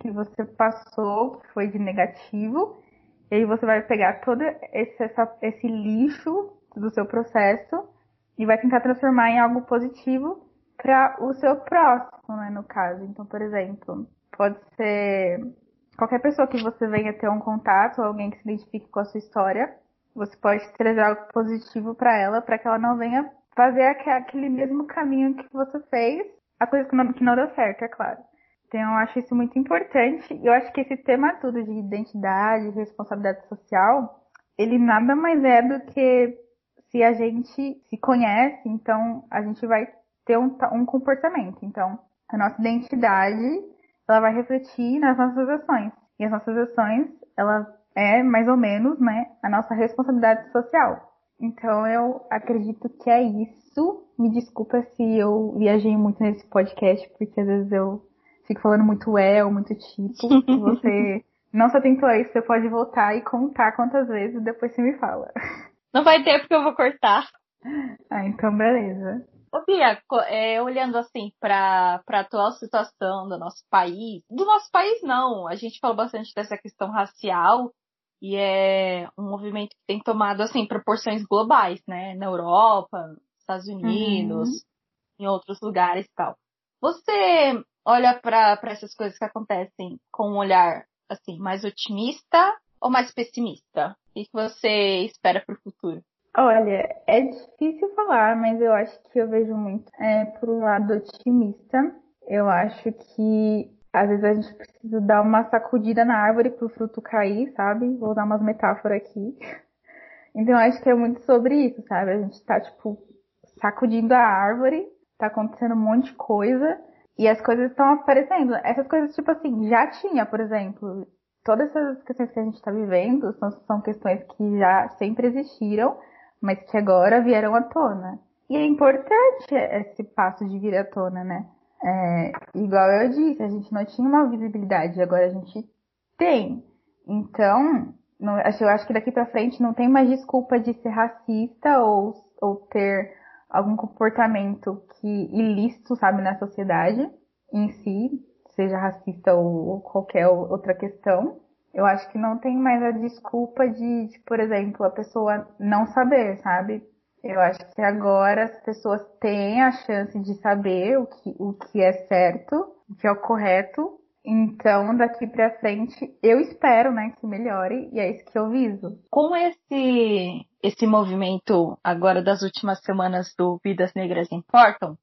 que você passou, que foi de negativo, e aí você vai pegar todo esse, essa, esse lixo do seu processo e vai tentar transformar em algo positivo para o seu próximo, né, no caso. Então, por exemplo, pode ser qualquer pessoa que você venha ter um contato, ou alguém que se identifique com a sua história, você pode trazer algo positivo para ela, para que ela não venha fazer aquele mesmo caminho que você fez, a coisa que não, que não deu certo, é claro. Então, eu acho isso muito importante. Eu acho que esse tema todo de identidade, responsabilidade social, ele nada mais é do que se a gente se conhece, então a gente vai ter um, um comportamento. Então, a nossa identidade, ela vai refletir nas nossas ações. E as nossas ações, ela é mais ou menos, né, a nossa responsabilidade social. Então eu acredito que é isso. Me desculpa se eu viajei muito nesse podcast, porque às vezes eu fico falando muito é ou muito tipo. Se você não se atentou a isso, você pode voltar e contar quantas vezes depois você me fala. Não vai ter porque eu vou cortar. Ah, então beleza. Ô Bia, é, olhando assim para a atual situação do nosso país, do nosso país não, a gente falou bastante dessa questão racial e é um movimento que tem tomado assim proporções globais, né, na Europa, Estados Unidos, uhum. em outros lugares e tal. Você olha para essas coisas que acontecem com um olhar assim mais otimista ou mais pessimista? O que você espera para o futuro? Olha, é difícil falar, mas eu acho que eu vejo muito é, por um lado otimista. Eu acho que às vezes a gente precisa dar uma sacudida na árvore para o fruto cair, sabe? Vou dar umas metáforas aqui. Então eu acho que é muito sobre isso, sabe? A gente tá, tipo, sacudindo a árvore, tá acontecendo um monte de coisa e as coisas estão aparecendo. Essas coisas, tipo assim, já tinha, por exemplo, todas essas questões que a gente está vivendo são, são questões que já sempre existiram, mas que agora vieram à tona. E é importante esse passo de vir à tona, né? É, igual eu disse, a gente não tinha uma visibilidade, agora a gente tem. Então, não, eu acho que daqui para frente não tem mais desculpa de ser racista ou, ou ter algum comportamento que ilícito, sabe, na sociedade em si, seja racista ou qualquer outra questão. Eu acho que não tem mais a desculpa de, de, por exemplo, a pessoa não saber, sabe? Eu acho que agora as pessoas têm a chance de saber o que, o que é certo, o que é o correto. Então, daqui para frente, eu espero, né, que melhore e é isso que eu viso. Com esse esse movimento agora das últimas semanas do Vidas Negras Importam,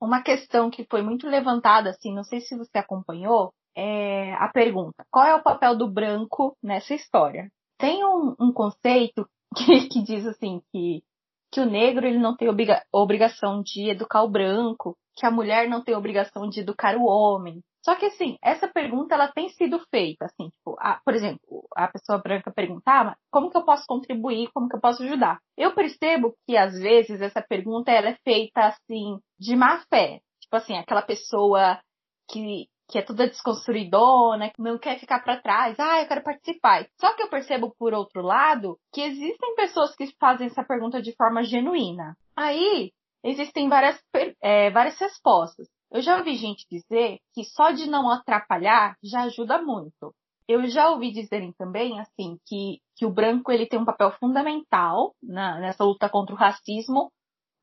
uma questão que foi muito levantada, assim, não sei se você acompanhou, é a pergunta: qual é o papel do branco nessa história? Tem um, um conceito que, que, diz assim que, que o negro ele não tem obriga obrigação de educar o branco, que a mulher não tem obrigação de educar o homem. Só que assim, essa pergunta ela tem sido feita, assim, tipo, a, por exemplo, a pessoa branca perguntava ah, como que eu posso contribuir, como que eu posso ajudar. Eu percebo que às vezes essa pergunta ela é feita assim de má fé, tipo assim, aquela pessoa que que é toda desconstruidona, que não quer ficar para trás, ah, eu quero participar. Só que eu percebo, por outro lado, que existem pessoas que fazem essa pergunta de forma genuína. Aí, existem várias, é, várias respostas. Eu já ouvi gente dizer que só de não atrapalhar já ajuda muito. Eu já ouvi dizerem também, assim, que, que o branco ele tem um papel fundamental na, nessa luta contra o racismo,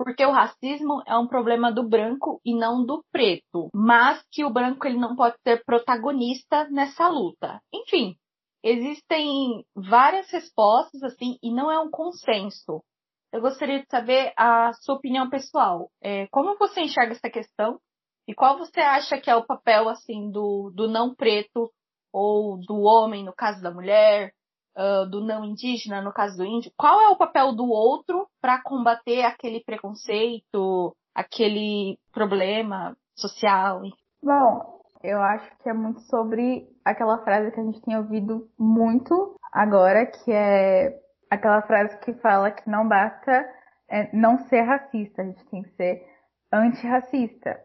porque o racismo é um problema do branco e não do preto, mas que o branco ele não pode ser protagonista nessa luta. Enfim, existem várias respostas assim e não é um consenso. Eu gostaria de saber a sua opinião pessoal. É, como você enxerga essa questão e qual você acha que é o papel assim do, do não preto ou do homem no caso da mulher uh, do não indígena, no caso do índio, qual é o papel do outro para combater aquele preconceito, aquele problema social? Bom, eu acho que é muito sobre aquela frase que a gente tem ouvido muito agora, que é aquela frase que fala que não basta é, não ser racista, a gente tem que ser antirracista.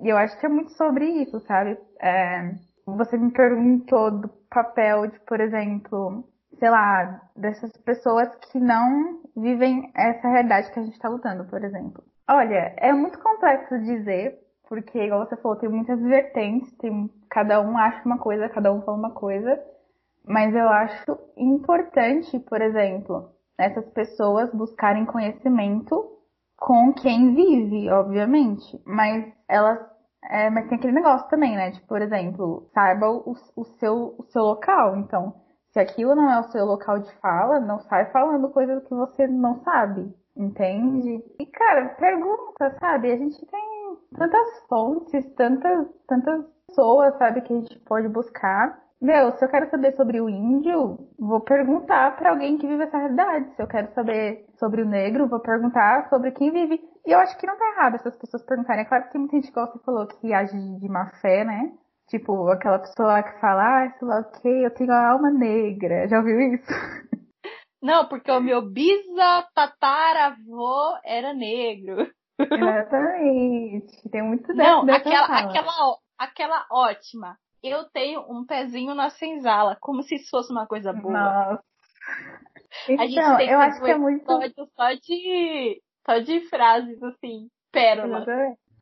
E eu acho que é muito sobre isso, sabe? É, você me perguntou do papel de, por exemplo, sei lá, dessas pessoas que não vivem essa realidade que a gente está lutando, por exemplo. Olha, é muito complexo dizer, porque, igual você falou, tem muitas vertentes, tem, cada um acha uma coisa, cada um fala uma coisa, mas eu acho importante, por exemplo, essas pessoas buscarem conhecimento com quem vive, obviamente, mas elas é, mas tem aquele negócio também, né? De, por exemplo, saiba o, o, seu, o seu local. Então, se aquilo não é o seu local de fala, não sai falando coisas que você não sabe, entende? E, cara, pergunta, sabe? A gente tem tantas fontes, tantas, tantas pessoas, sabe, que a gente pode buscar. Meu, se eu quero saber sobre o índio, vou perguntar para alguém que vive essa realidade. Se eu quero saber sobre o negro, vou perguntar sobre quem vive. E eu acho que não tá errado essas pessoas perguntarem. É claro que tem muita gente, igual você falou, que age de má fé, né? Tipo, aquela pessoa que fala, ah, sei lá, ok, eu tenho a alma negra. Já ouviu isso? Não, porque o meu bisatataravô era negro. Exatamente. Tem muito dessa Não, aquela, aquela, aquela ótima. Eu tenho um pezinho na senzala, como se isso fosse uma coisa boa. Nossa. Então, a gente então, tem eu acho que é muito só de só de frases assim, pérola.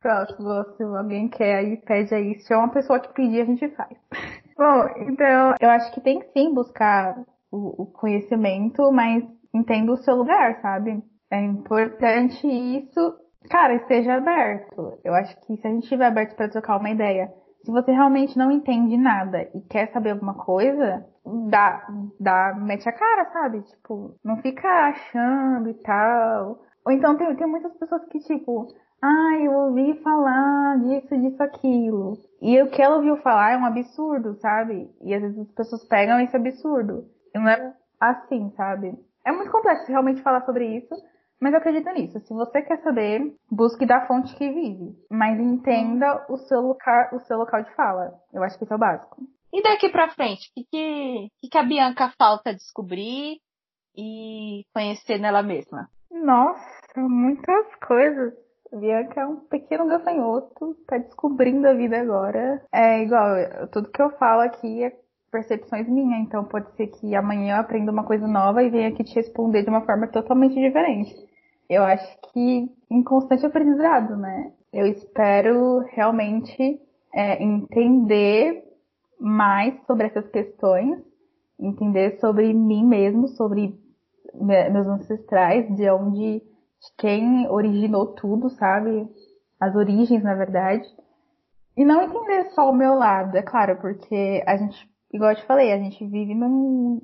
Próximo, se alguém quer aí, pede aí. Se é uma pessoa que pedir, a gente faz. Bom, então, eu acho que tem sim buscar o, o conhecimento, mas entenda o seu lugar, sabe? É importante isso Cara, esteja aberto. Eu acho que se a gente estiver aberto para trocar uma ideia, se você realmente não entende nada e quer saber alguma coisa, dá, dá, mete a cara, sabe? Tipo, não fica achando e tal. Ou então tem, tem muitas pessoas que, tipo, ah, eu ouvi falar disso, disso, aquilo. E o que ela ouviu falar é um absurdo, sabe? E às vezes as pessoas pegam esse absurdo. E não é assim, sabe? É muito complexo realmente falar sobre isso. Mas eu acredito nisso. Se você quer saber, busque da fonte que vive. Mas entenda o seu local, o seu local de fala. Eu acho que isso é o básico. E daqui pra frente, o que, que, que a Bianca falta descobrir e conhecer nela mesma? Nossa, muitas coisas. Bianca é um pequeno gafanhoto, tá descobrindo a vida agora. É igual, tudo que eu falo aqui é percepções minhas, então pode ser que amanhã eu aprenda uma coisa nova e venha aqui te responder de uma forma totalmente diferente. Eu acho que em constante aprendizado, né? Eu espero realmente é, entender mais sobre essas questões, entender sobre mim mesmo, sobre meus ancestrais, de onde, de quem originou tudo, sabe? As origens, na verdade. E não entender só o meu lado, é claro, porque a gente igual eu te falei, a gente vive num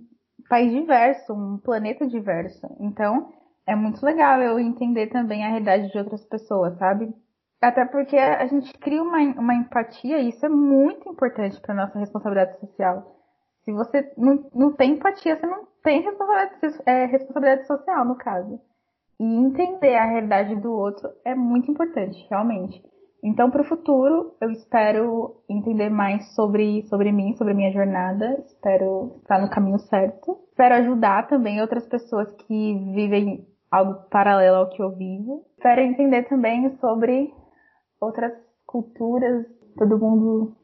país diverso, um planeta diverso. Então, é muito legal eu entender também a realidade de outras pessoas, sabe? Até porque a gente cria uma, uma empatia e isso é muito importante para nossa responsabilidade social. Se você não, não tem empatia, você não tem responsabilidade, é, responsabilidade social, no caso. E entender a realidade do outro é muito importante, realmente. Então, para o futuro, eu espero entender mais sobre, sobre mim, sobre a minha jornada. Espero estar no caminho certo. Espero ajudar também outras pessoas que vivem algo paralelo ao que eu vivo. Espero entender também sobre outras culturas, todo mundo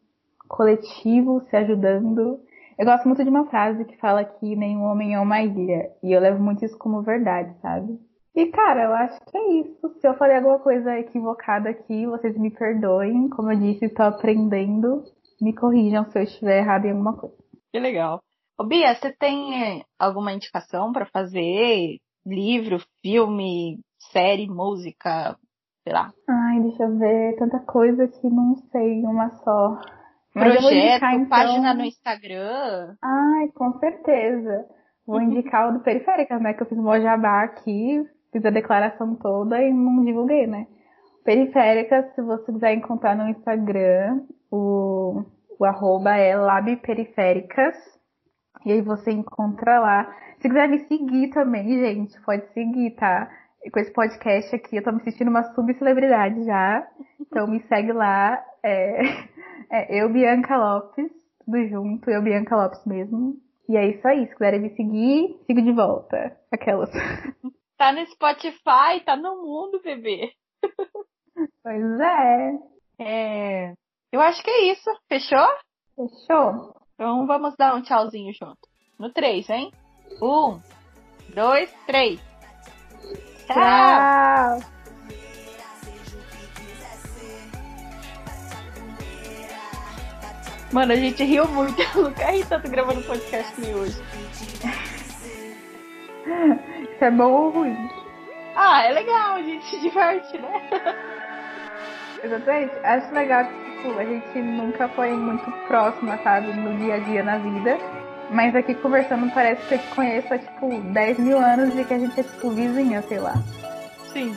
coletivo se ajudando. Eu gosto muito de uma frase que fala que nenhum homem é uma ilha. E eu levo muito isso como verdade, sabe? E, cara, eu acho que é isso. Se eu falei alguma coisa equivocada aqui, vocês me perdoem. Como eu disse, estou aprendendo. Me corrijam se eu estiver errado em alguma coisa. Que legal. Ô, Bia, você tem alguma indicação para fazer? Livro, filme, série, música, sei lá? Ai, deixa eu ver. Tanta coisa que não sei uma só. Mas Projeto, indicar, então... página no Instagram. Ai, com certeza. Vou indicar o do Periféricas, né? Que eu fiz o jabá aqui fiz a declaração toda e não divulguei, né? Periféricas, se você quiser encontrar no Instagram, o, o arroba é labperiféricas. E aí você encontra lá. Se quiser me seguir também, gente, pode seguir, tá? Com esse podcast aqui, eu tô me sentindo uma subcelebridade já. Então me segue lá. É, é eu, Bianca Lopes, tudo junto, eu, Bianca Lopes mesmo. E é isso aí. Se quiserem me seguir, sigo de volta. Aquelas. Tá no Spotify, tá no mundo, bebê. Pois é. É. Eu acho que é isso. Fechou? Fechou. Então vamos dar um tchauzinho junto. No 3, hein? Um, dois, três. Tchau. Tchau. Mano, a gente riu muito. Eu nunca ri tanto gravando podcast que hoje. Isso é bom ou ruim? Ah, é legal, a gente se diverte, né? Exatamente. Acho legal que, tipo, a gente nunca foi muito próxima, sabe, no dia a dia na vida. Mas aqui conversando parece que eu te conheço há, tipo, 10 mil anos e que a gente é, tipo, vizinha, sei lá. Sim.